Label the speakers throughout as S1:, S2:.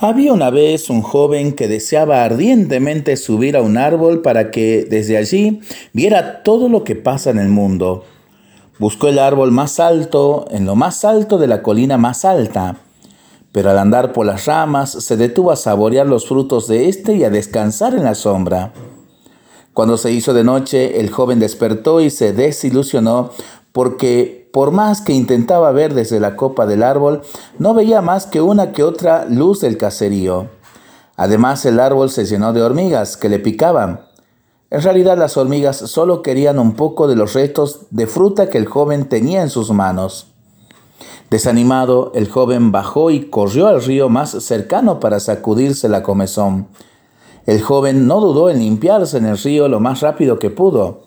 S1: Había una vez un joven que deseaba ardientemente subir a un árbol para que desde allí viera todo lo que pasa en el mundo. Buscó el árbol más alto, en lo más alto de la colina más alta, pero al andar por las ramas se detuvo a saborear los frutos de éste y a descansar en la sombra. Cuando se hizo de noche, el joven despertó y se desilusionó porque por más que intentaba ver desde la copa del árbol, no veía más que una que otra luz del caserío. Además, el árbol se llenó de hormigas que le picaban. En realidad, las hormigas solo querían un poco de los restos de fruta que el joven tenía en sus manos. Desanimado, el joven bajó y corrió al río más cercano para sacudirse la comezón. El joven no dudó en limpiarse en el río lo más rápido que pudo.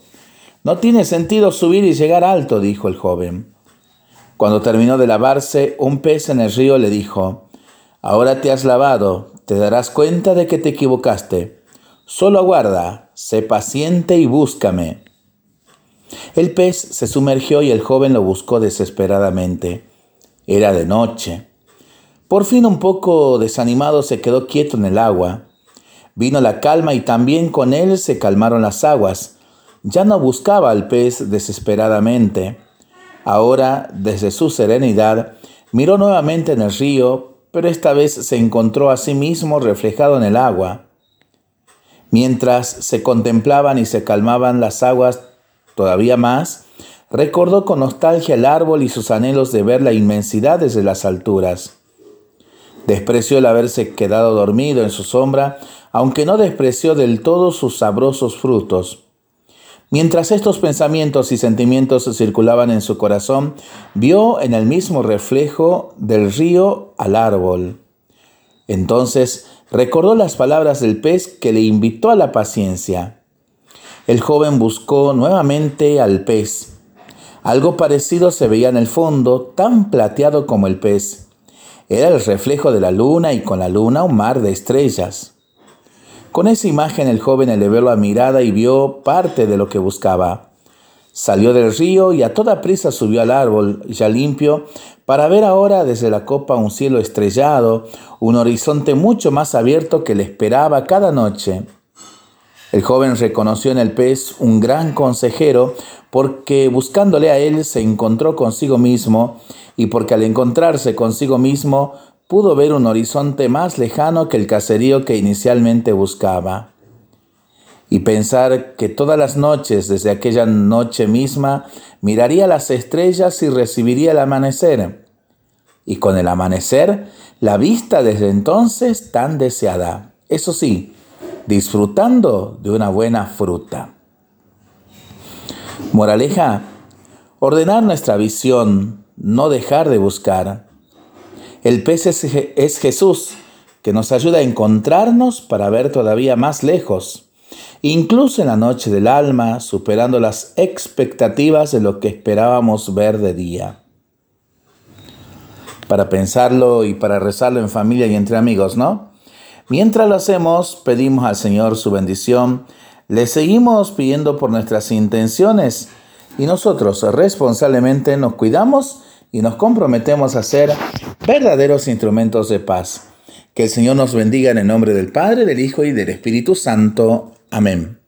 S1: No tiene sentido subir y llegar alto, dijo el joven. Cuando terminó de lavarse, un pez en el río le dijo, Ahora te has lavado, te darás cuenta de que te equivocaste. Solo aguarda, sé paciente y búscame. El pez se sumergió y el joven lo buscó desesperadamente. Era de noche. Por fin un poco desanimado se quedó quieto en el agua. Vino la calma y también con él se calmaron las aguas ya no buscaba al pez desesperadamente. Ahora, desde su serenidad, miró nuevamente en el río, pero esta vez se encontró a sí mismo reflejado en el agua. Mientras se contemplaban y se calmaban las aguas todavía más, recordó con nostalgia el árbol y sus anhelos de ver la inmensidad desde las alturas. Despreció el haberse quedado dormido en su sombra, aunque no despreció del todo sus sabrosos frutos. Mientras estos pensamientos y sentimientos circulaban en su corazón, vio en el mismo reflejo del río al árbol. Entonces recordó las palabras del pez que le invitó a la paciencia. El joven buscó nuevamente al pez. Algo parecido se veía en el fondo, tan plateado como el pez. Era el reflejo de la luna y con la luna un mar de estrellas. Con esa imagen el joven elevó la mirada y vio parte de lo que buscaba. Salió del río y a toda prisa subió al árbol, ya limpio, para ver ahora desde la copa un cielo estrellado, un horizonte mucho más abierto que le esperaba cada noche. El joven reconoció en el pez un gran consejero porque buscándole a él se encontró consigo mismo y porque al encontrarse consigo mismo pudo ver un horizonte más lejano que el caserío que inicialmente buscaba. Y pensar que todas las noches, desde aquella noche misma, miraría las estrellas y recibiría el amanecer. Y con el amanecer, la vista desde entonces tan deseada. Eso sí, disfrutando de una buena fruta. Moraleja, ordenar nuestra visión, no dejar de buscar el pez es, Jesús, que nos ayuda a encontrarnos para ver todavía más lejos, incluso en la noche del alma, superando las expectativas de lo que esperábamos ver de día. Para pensarlo y para rezarlo en familia y entre amigos, ¿no? Mientras lo hacemos, pedimos al Señor su bendición, le seguimos pidiendo por nuestras intenciones y nosotros responsablemente nos cuidamos y nos comprometemos a ser verdaderos instrumentos de paz. Que el Señor nos bendiga en el nombre del Padre, del Hijo y del Espíritu Santo. Amén.